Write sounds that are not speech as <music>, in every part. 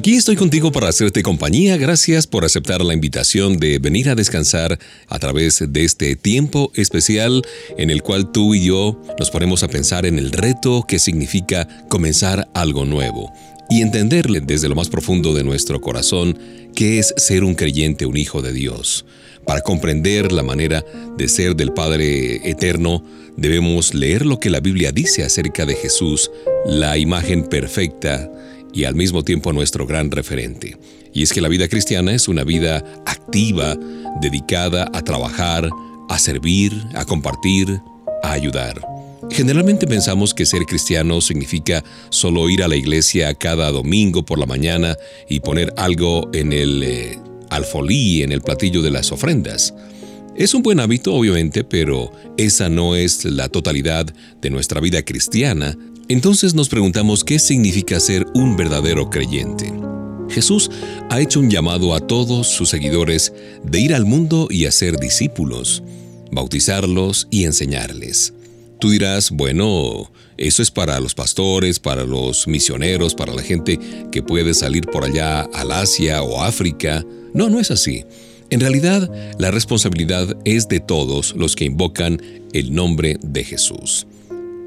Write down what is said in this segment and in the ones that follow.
Aquí estoy contigo para hacerte compañía. Gracias por aceptar la invitación de venir a descansar a través de este tiempo especial en el cual tú y yo nos ponemos a pensar en el reto que significa comenzar algo nuevo y entenderle desde lo más profundo de nuestro corazón qué es ser un creyente, un hijo de Dios. Para comprender la manera de ser del Padre Eterno, debemos leer lo que la Biblia dice acerca de Jesús, la imagen perfecta y al mismo tiempo nuestro gran referente. Y es que la vida cristiana es una vida activa, dedicada a trabajar, a servir, a compartir, a ayudar. Generalmente pensamos que ser cristiano significa solo ir a la iglesia cada domingo por la mañana y poner algo en el eh, alfolí, en el platillo de las ofrendas. Es un buen hábito, obviamente, pero esa no es la totalidad de nuestra vida cristiana entonces nos preguntamos qué significa ser un verdadero creyente. Jesús ha hecho un llamado a todos sus seguidores de ir al mundo y hacer discípulos, bautizarlos y enseñarles. Tú dirás, bueno, eso es para los pastores, para los misioneros, para la gente que puede salir por allá al Asia o África. No, no es así. En realidad, la responsabilidad es de todos los que invocan el nombre de Jesús.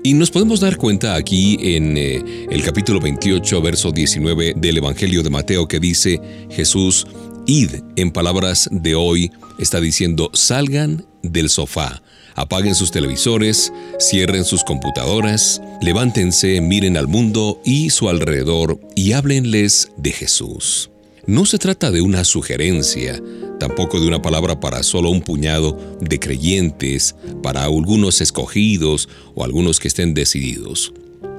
Y nos podemos dar cuenta aquí en eh, el capítulo 28, verso 19 del Evangelio de Mateo que dice, Jesús, id, en palabras de hoy, está diciendo, salgan del sofá, apaguen sus televisores, cierren sus computadoras, levántense, miren al mundo y su alrededor y háblenles de Jesús. No se trata de una sugerencia, tampoco de una palabra para solo un puñado de creyentes, para algunos escogidos o algunos que estén decididos.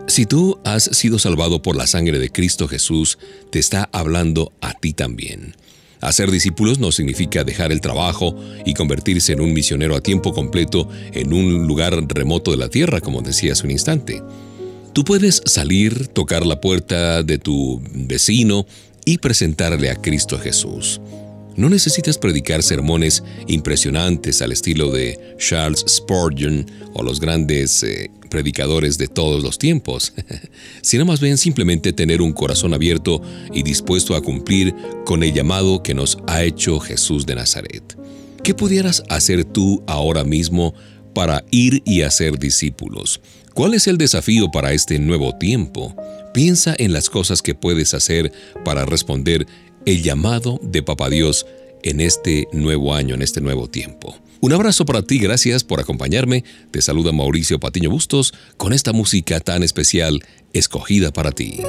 Si tú has sido salvado por la sangre de Cristo Jesús, te está hablando a ti también. Hacer discípulos no significa dejar el trabajo y convertirse en un misionero a tiempo completo en un lugar remoto de la tierra, como decía hace un instante. Tú puedes salir, tocar la puerta de tu vecino y presentarle a Cristo Jesús. No necesitas predicar sermones impresionantes al estilo de Charles Spurgeon o los grandes eh, predicadores de todos los tiempos, <laughs> sino más bien simplemente tener un corazón abierto y dispuesto a cumplir con el llamado que nos ha hecho Jesús de Nazaret. ¿Qué pudieras hacer tú ahora mismo para ir y hacer discípulos? ¿Cuál es el desafío para este nuevo tiempo? Piensa en las cosas que puedes hacer para responder el llamado de Papá Dios en este nuevo año, en este nuevo tiempo. Un abrazo para ti, gracias por acompañarme. Te saluda Mauricio Patiño Bustos con esta música tan especial escogida para ti.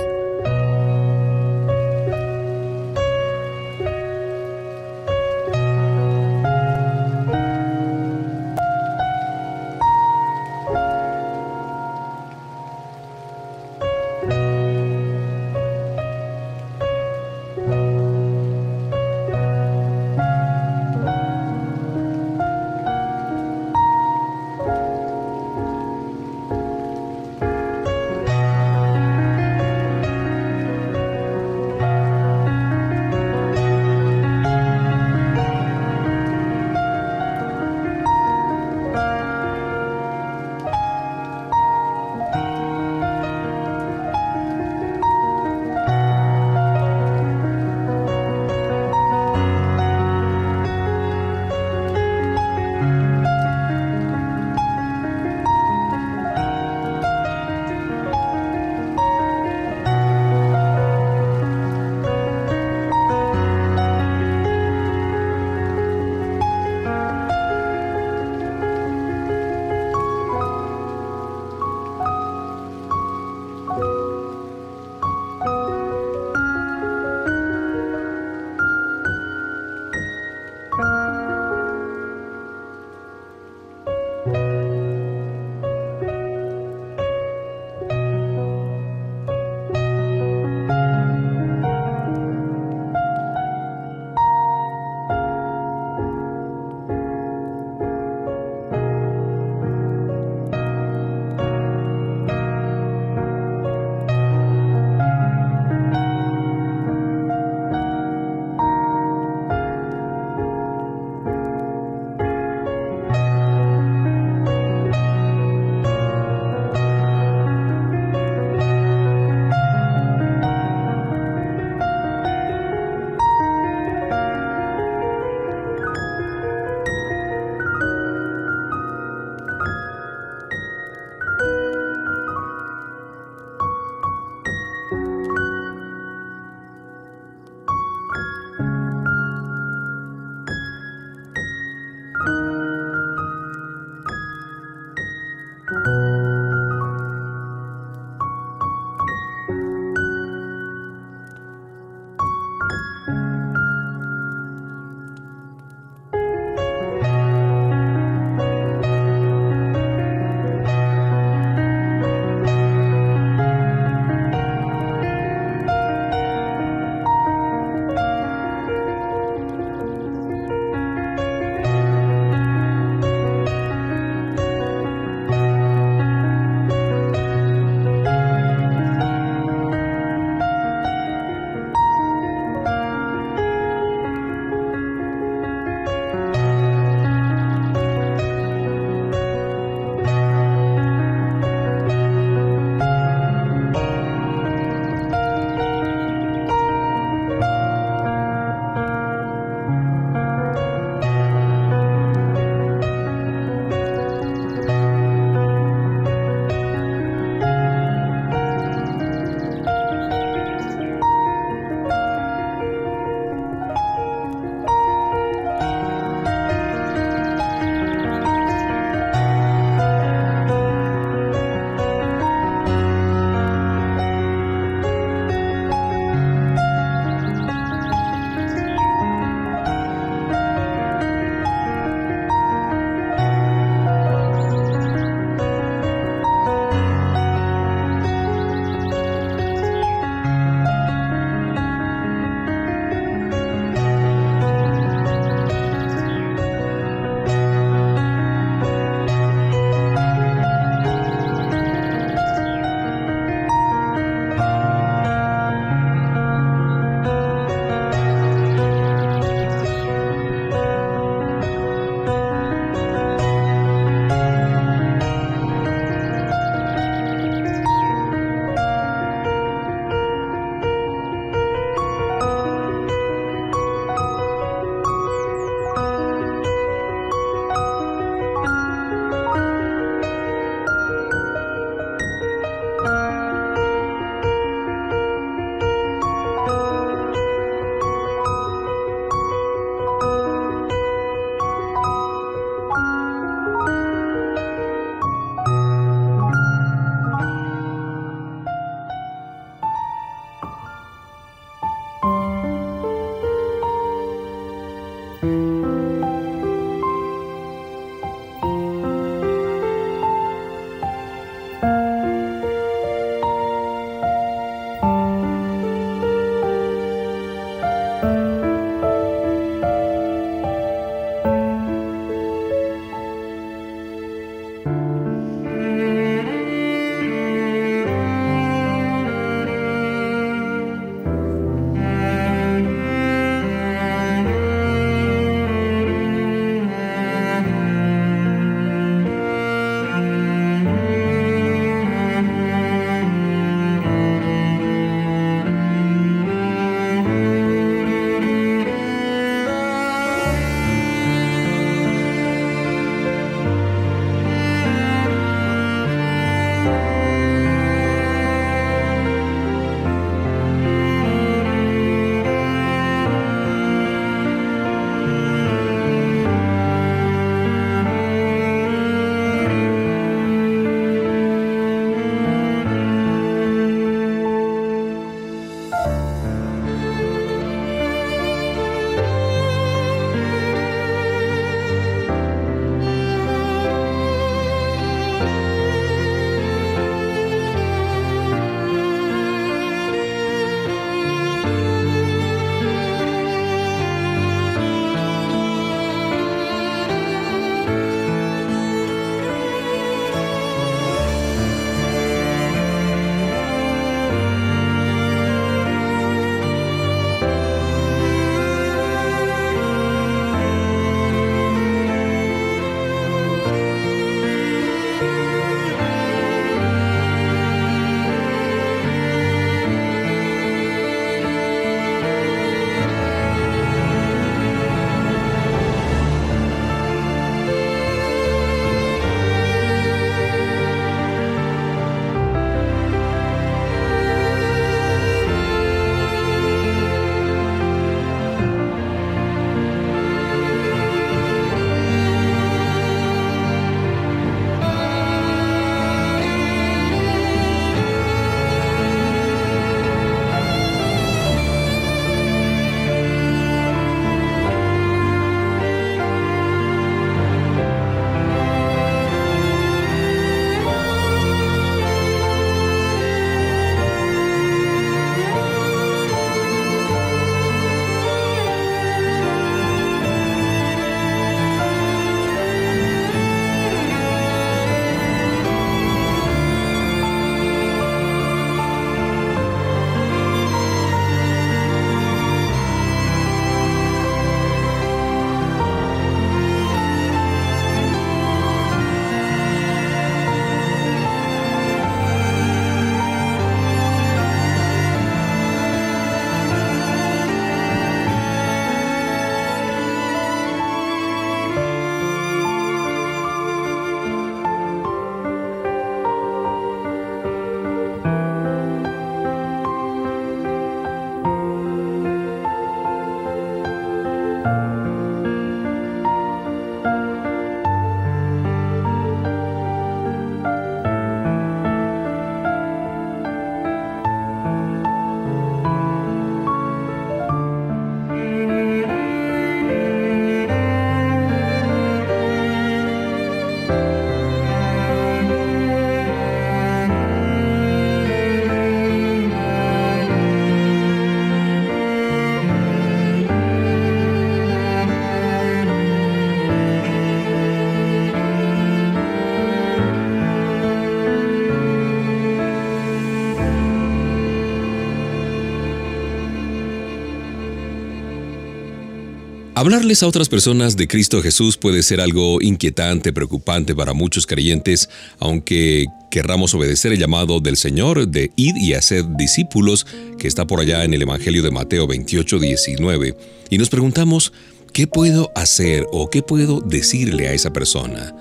Hablarles a otras personas de Cristo Jesús puede ser algo inquietante, preocupante para muchos creyentes, aunque querramos obedecer el llamado del Señor de ir y hacer discípulos, que está por allá en el Evangelio de Mateo 28, 19, y nos preguntamos, ¿qué puedo hacer o qué puedo decirle a esa persona?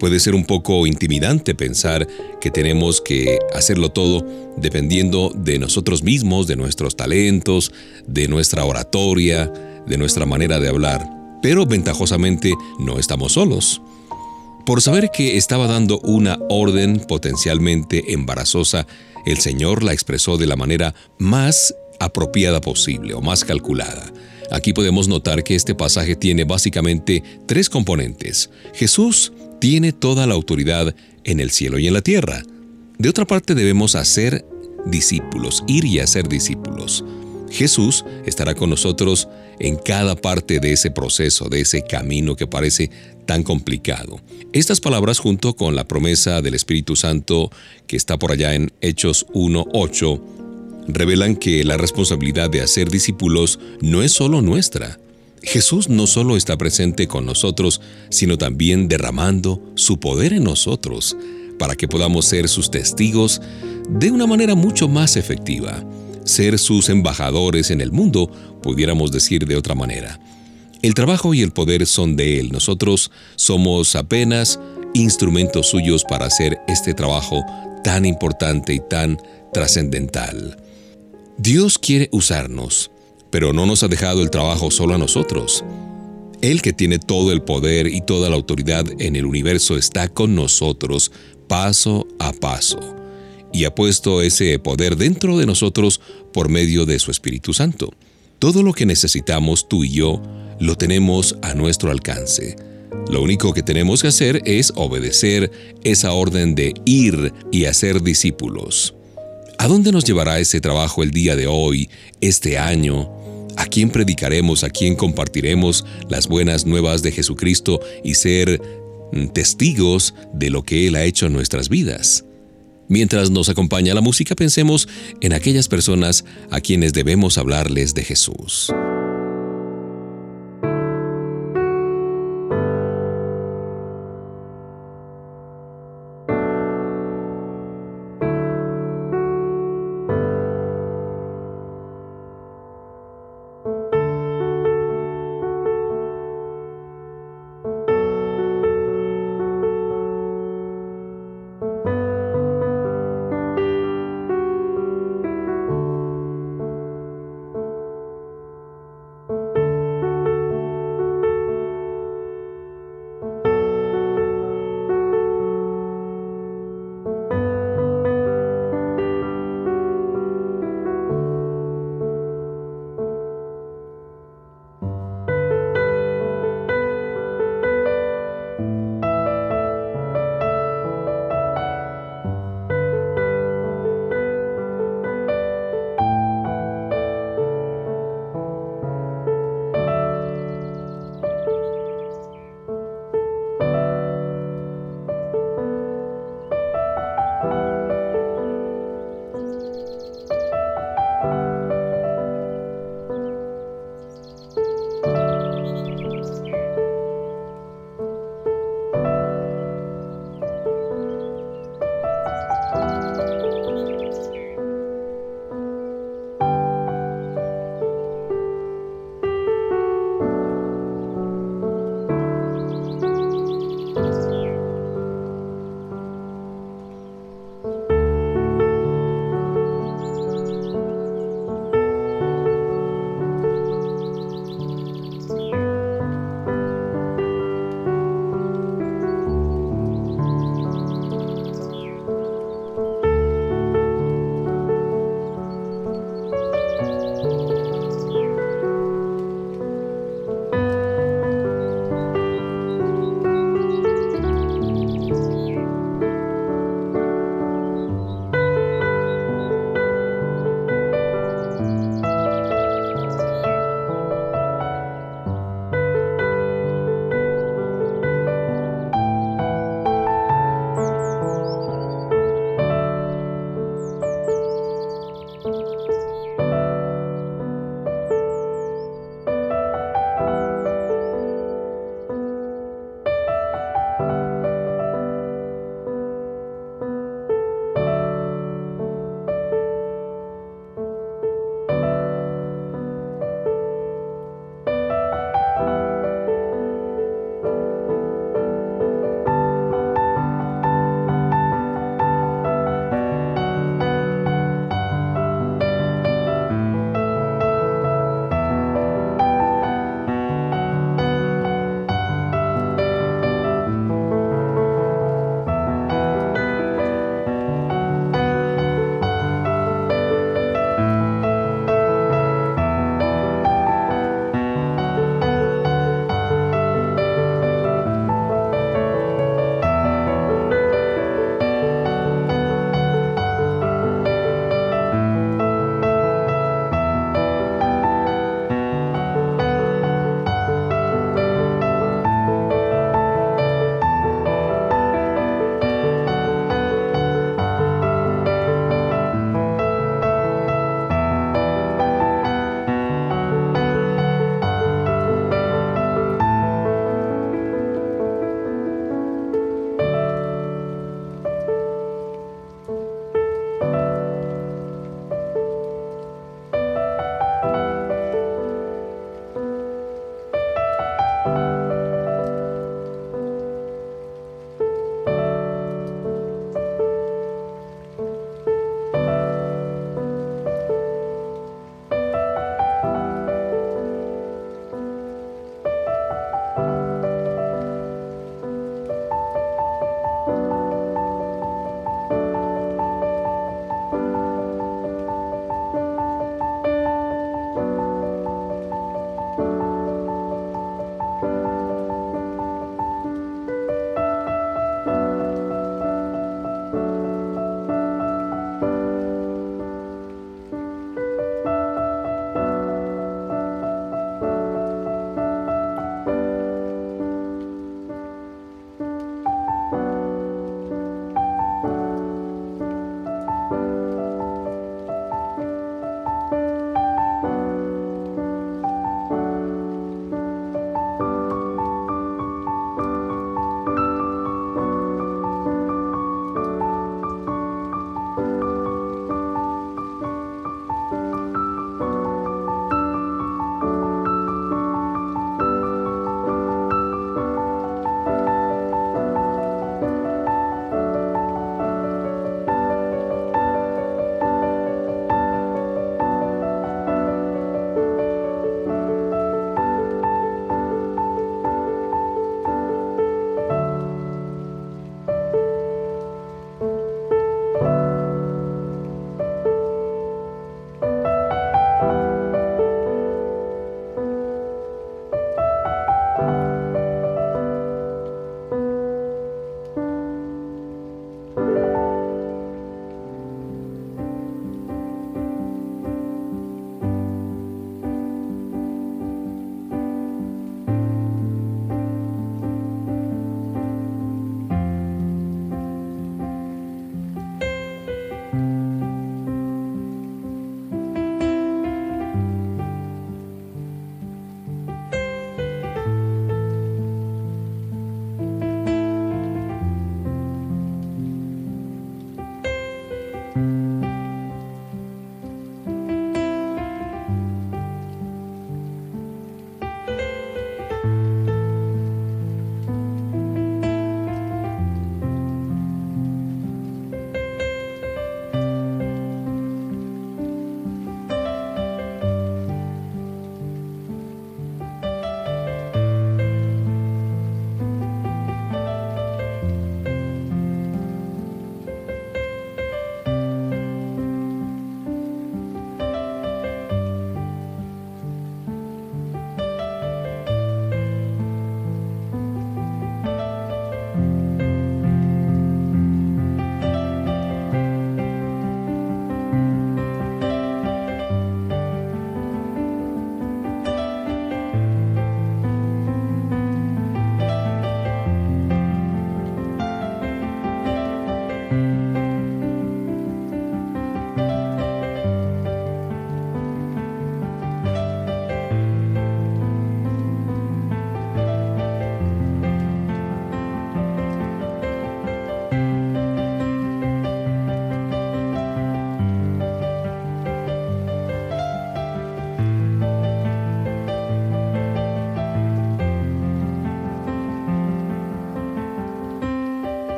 Puede ser un poco intimidante pensar que tenemos que hacerlo todo dependiendo de nosotros mismos, de nuestros talentos, de nuestra oratoria, de nuestra manera de hablar, pero ventajosamente no estamos solos. Por saber que estaba dando una orden potencialmente embarazosa, el Señor la expresó de la manera más apropiada posible o más calculada. Aquí podemos notar que este pasaje tiene básicamente tres componentes. Jesús tiene toda la autoridad en el cielo y en la tierra. De otra parte debemos hacer discípulos, ir y hacer discípulos. Jesús estará con nosotros en cada parte de ese proceso, de ese camino que parece tan complicado. Estas palabras junto con la promesa del Espíritu Santo que está por allá en Hechos 1.8 revelan que la responsabilidad de hacer discípulos no es solo nuestra. Jesús no solo está presente con nosotros, sino también derramando su poder en nosotros para que podamos ser sus testigos de una manera mucho más efectiva ser sus embajadores en el mundo, pudiéramos decir de otra manera. El trabajo y el poder son de Él, nosotros somos apenas instrumentos suyos para hacer este trabajo tan importante y tan trascendental. Dios quiere usarnos, pero no nos ha dejado el trabajo solo a nosotros. Él que tiene todo el poder y toda la autoridad en el universo está con nosotros paso a paso y ha puesto ese poder dentro de nosotros por medio de su Espíritu Santo. Todo lo que necesitamos tú y yo lo tenemos a nuestro alcance. Lo único que tenemos que hacer es obedecer esa orden de ir y hacer discípulos. ¿A dónde nos llevará ese trabajo el día de hoy, este año? ¿A quién predicaremos, a quién compartiremos las buenas nuevas de Jesucristo y ser testigos de lo que Él ha hecho en nuestras vidas? Mientras nos acompaña la música, pensemos en aquellas personas a quienes debemos hablarles de Jesús.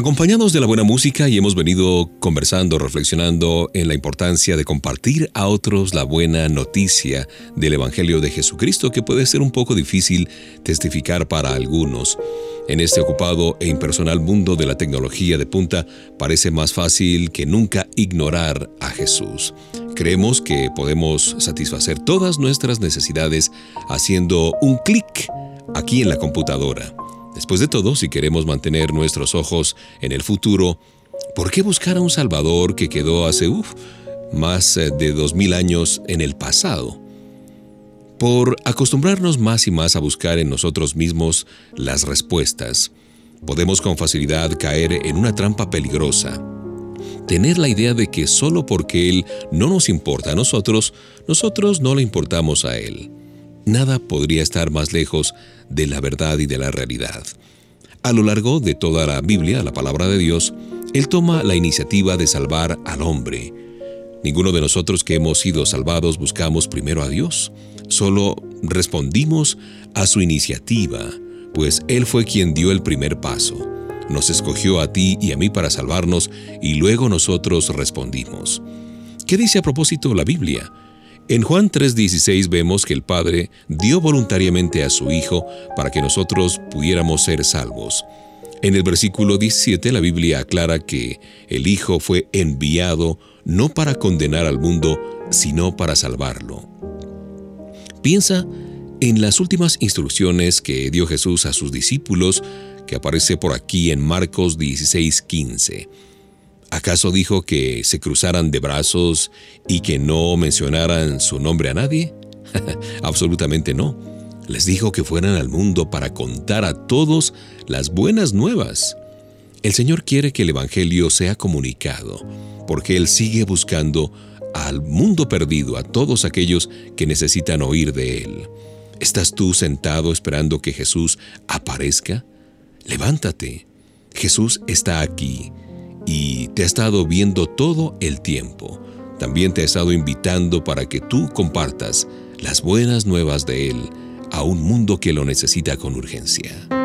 Acompañados de la buena música y hemos venido conversando, reflexionando en la importancia de compartir a otros la buena noticia del Evangelio de Jesucristo que puede ser un poco difícil testificar para algunos. En este ocupado e impersonal mundo de la tecnología de punta parece más fácil que nunca ignorar a Jesús. Creemos que podemos satisfacer todas nuestras necesidades haciendo un clic aquí en la computadora. Después de todo, si queremos mantener nuestros ojos en el futuro, ¿por qué buscar a un Salvador que quedó hace más eh, de dos mil años en el pasado? Por acostumbrarnos más y más a buscar en nosotros mismos las respuestas, podemos con facilidad caer en una trampa peligrosa. Tener la idea de que solo porque Él no nos importa a nosotros, nosotros no le importamos a Él. Nada podría estar más lejos de la verdad y de la realidad. A lo largo de toda la Biblia, la palabra de Dios, Él toma la iniciativa de salvar al hombre. Ninguno de nosotros que hemos sido salvados buscamos primero a Dios, solo respondimos a su iniciativa, pues Él fue quien dio el primer paso. Nos escogió a ti y a mí para salvarnos y luego nosotros respondimos. ¿Qué dice a propósito la Biblia? En Juan 3:16 vemos que el Padre dio voluntariamente a su Hijo para que nosotros pudiéramos ser salvos. En el versículo 17 la Biblia aclara que el Hijo fue enviado no para condenar al mundo, sino para salvarlo. Piensa en las últimas instrucciones que dio Jesús a sus discípulos, que aparece por aquí en Marcos 16:15. ¿Acaso dijo que se cruzaran de brazos y que no mencionaran su nombre a nadie? <laughs> Absolutamente no. Les dijo que fueran al mundo para contar a todos las buenas nuevas. El Señor quiere que el Evangelio sea comunicado, porque Él sigue buscando al mundo perdido, a todos aquellos que necesitan oír de Él. ¿Estás tú sentado esperando que Jesús aparezca? Levántate. Jesús está aquí y te ha estado viendo todo el tiempo. También te ha estado invitando para que tú compartas las buenas nuevas de Él a un mundo que lo necesita con urgencia.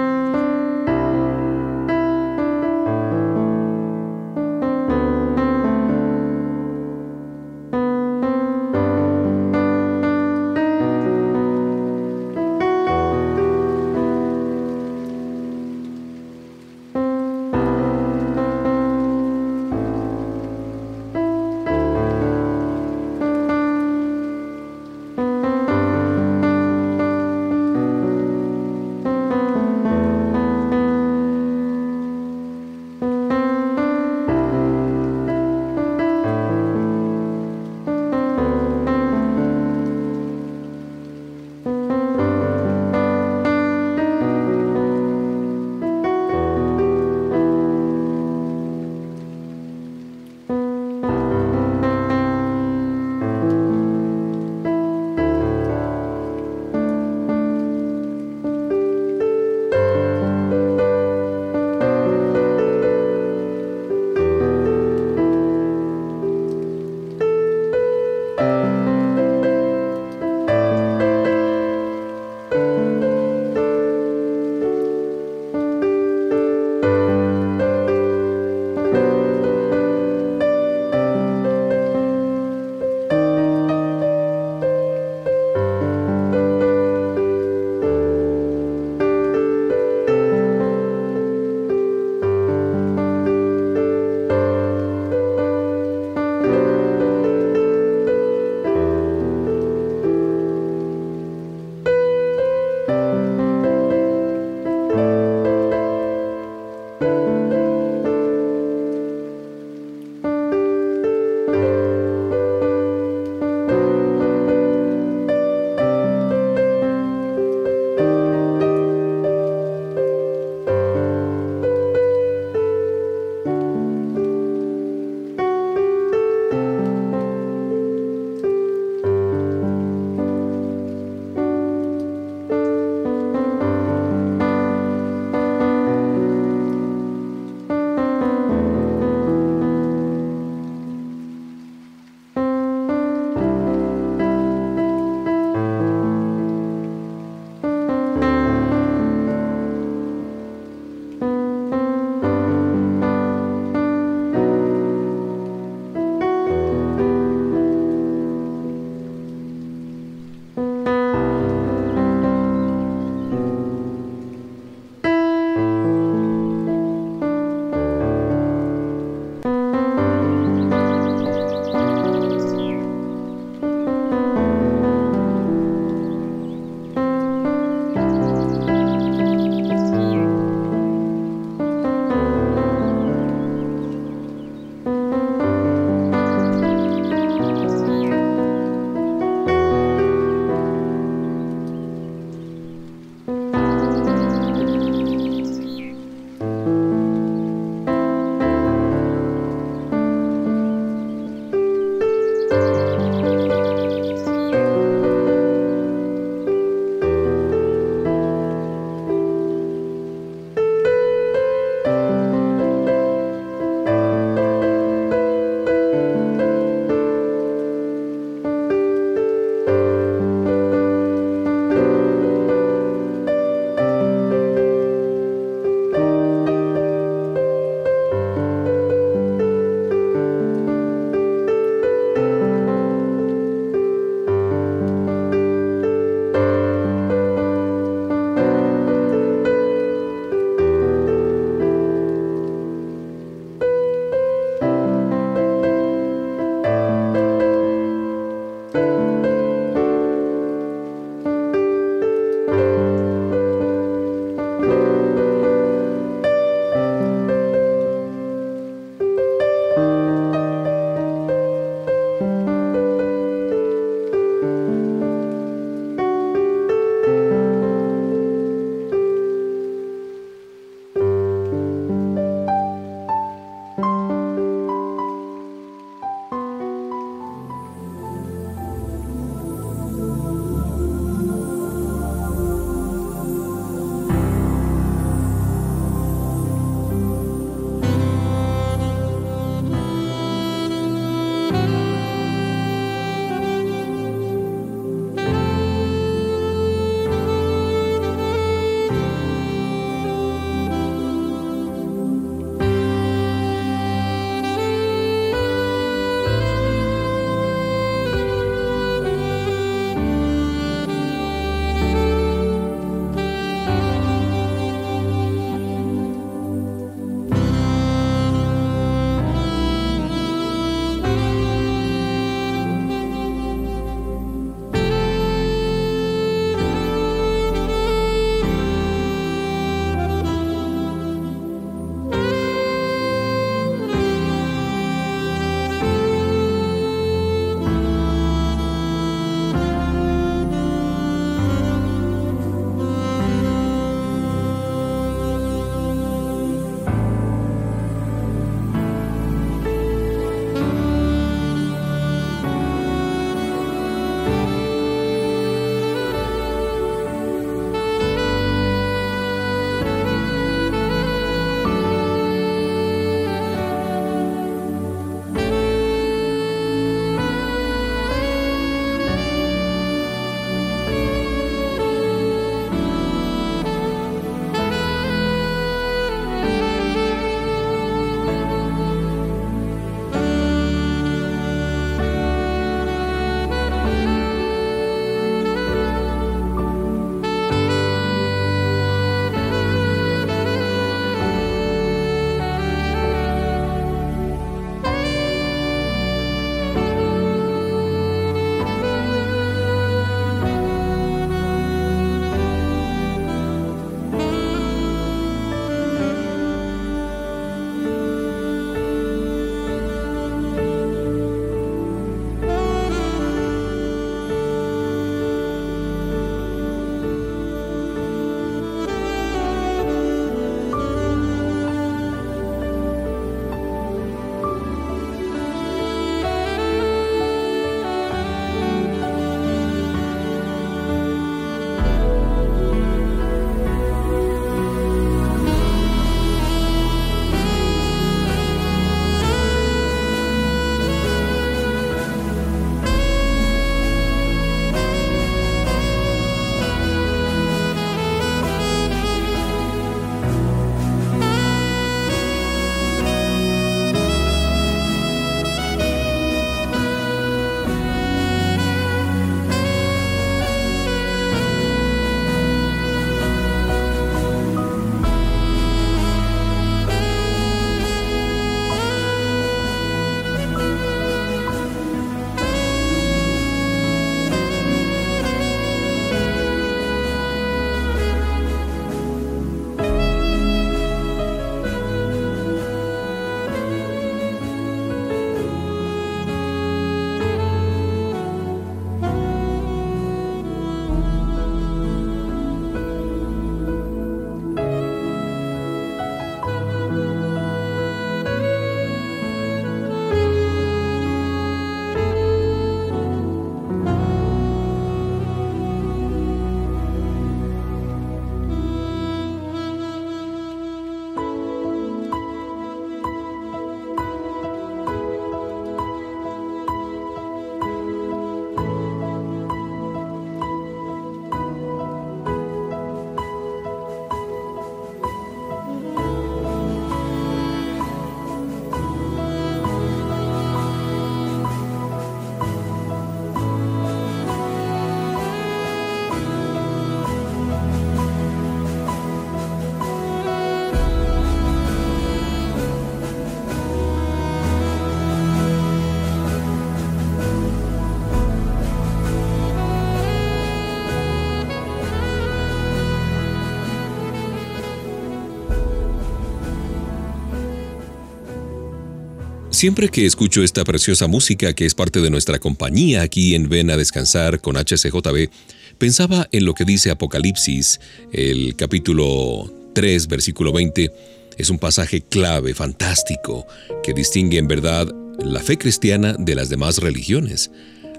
Siempre que escucho esta preciosa música que es parte de nuestra compañía aquí en Ven a Descansar con HCJB, pensaba en lo que dice Apocalipsis, el capítulo 3, versículo 20. Es un pasaje clave, fantástico, que distingue en verdad la fe cristiana de las demás religiones.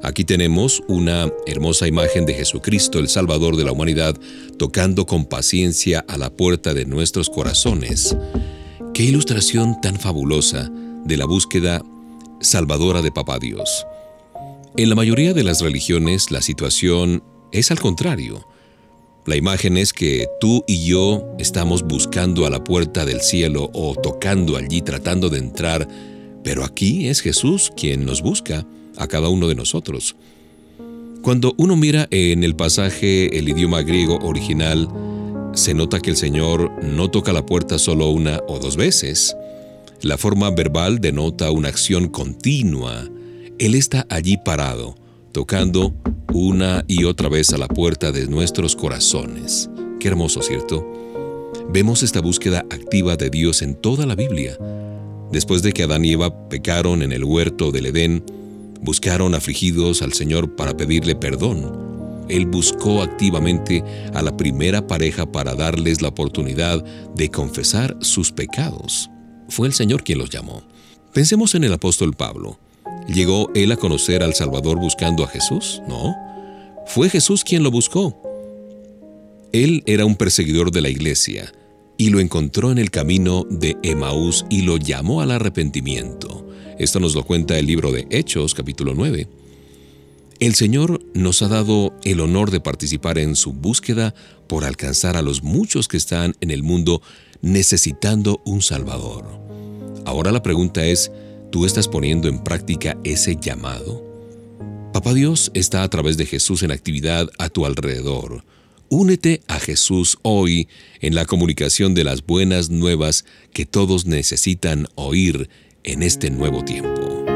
Aquí tenemos una hermosa imagen de Jesucristo, el Salvador de la humanidad, tocando con paciencia a la puerta de nuestros corazones. Qué ilustración tan fabulosa de la búsqueda salvadora de Papá Dios. En la mayoría de las religiones la situación es al contrario. La imagen es que tú y yo estamos buscando a la puerta del cielo o tocando allí tratando de entrar, pero aquí es Jesús quien nos busca a cada uno de nosotros. Cuando uno mira en el pasaje el idioma griego original, se nota que el Señor no toca la puerta solo una o dos veces, la forma verbal denota una acción continua. Él está allí parado, tocando una y otra vez a la puerta de nuestros corazones. Qué hermoso, ¿cierto? Vemos esta búsqueda activa de Dios en toda la Biblia. Después de que Adán y Eva pecaron en el huerto del Edén, buscaron afligidos al Señor para pedirle perdón. Él buscó activamente a la primera pareja para darles la oportunidad de confesar sus pecados. Fue el Señor quien los llamó. Pensemos en el apóstol Pablo. ¿Llegó él a conocer al Salvador buscando a Jesús? No. Fue Jesús quien lo buscó. Él era un perseguidor de la iglesia y lo encontró en el camino de Emaús y lo llamó al arrepentimiento. Esto nos lo cuenta el libro de Hechos capítulo 9. El Señor nos ha dado el honor de participar en su búsqueda por alcanzar a los muchos que están en el mundo necesitando un Salvador. Ahora la pregunta es, ¿tú estás poniendo en práctica ese llamado? Papá Dios está a través de Jesús en actividad a tu alrededor. Únete a Jesús hoy en la comunicación de las buenas nuevas que todos necesitan oír en este nuevo tiempo.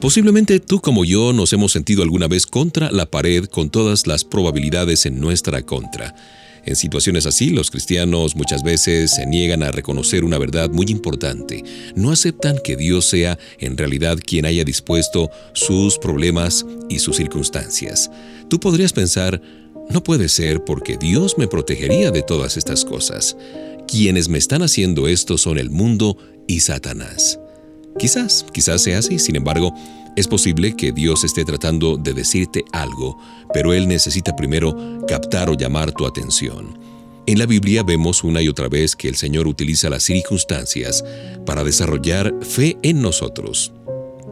Posiblemente tú como yo nos hemos sentido alguna vez contra la pared con todas las probabilidades en nuestra contra. En situaciones así, los cristianos muchas veces se niegan a reconocer una verdad muy importante. No aceptan que Dios sea en realidad quien haya dispuesto sus problemas y sus circunstancias. Tú podrías pensar, no puede ser porque Dios me protegería de todas estas cosas. Quienes me están haciendo esto son el mundo y Satanás. Quizás, quizás sea así, sin embargo, es posible que Dios esté tratando de decirte algo, pero Él necesita primero captar o llamar tu atención. En la Biblia vemos una y otra vez que el Señor utiliza las circunstancias para desarrollar fe en nosotros.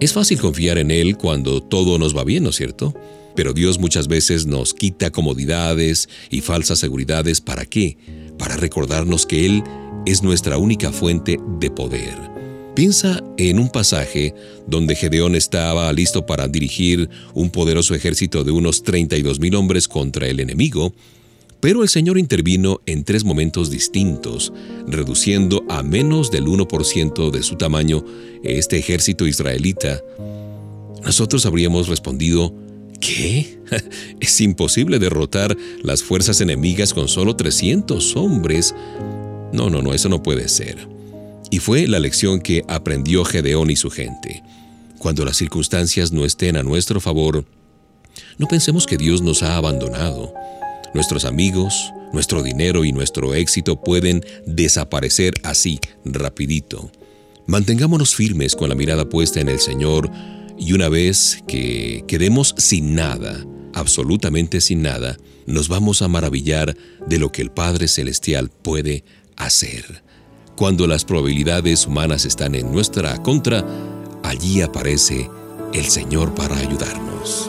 Es fácil confiar en Él cuando todo nos va bien, ¿no es cierto? Pero Dios muchas veces nos quita comodidades y falsas seguridades. ¿Para qué? Para recordarnos que Él es nuestra única fuente de poder. Piensa en un pasaje donde Gedeón estaba listo para dirigir un poderoso ejército de unos 32 mil hombres contra el enemigo, pero el Señor intervino en tres momentos distintos, reduciendo a menos del 1% de su tamaño este ejército israelita. Nosotros habríamos respondido, ¿qué? <laughs> es imposible derrotar las fuerzas enemigas con solo 300 hombres. No, no, no, eso no puede ser. Y fue la lección que aprendió Gedeón y su gente. Cuando las circunstancias no estén a nuestro favor, no pensemos que Dios nos ha abandonado. Nuestros amigos, nuestro dinero y nuestro éxito pueden desaparecer así, rapidito. Mantengámonos firmes con la mirada puesta en el Señor y una vez que quedemos sin nada, absolutamente sin nada, nos vamos a maravillar de lo que el Padre Celestial puede hacer. Cuando las probabilidades humanas están en nuestra contra, allí aparece el Señor para ayudarnos.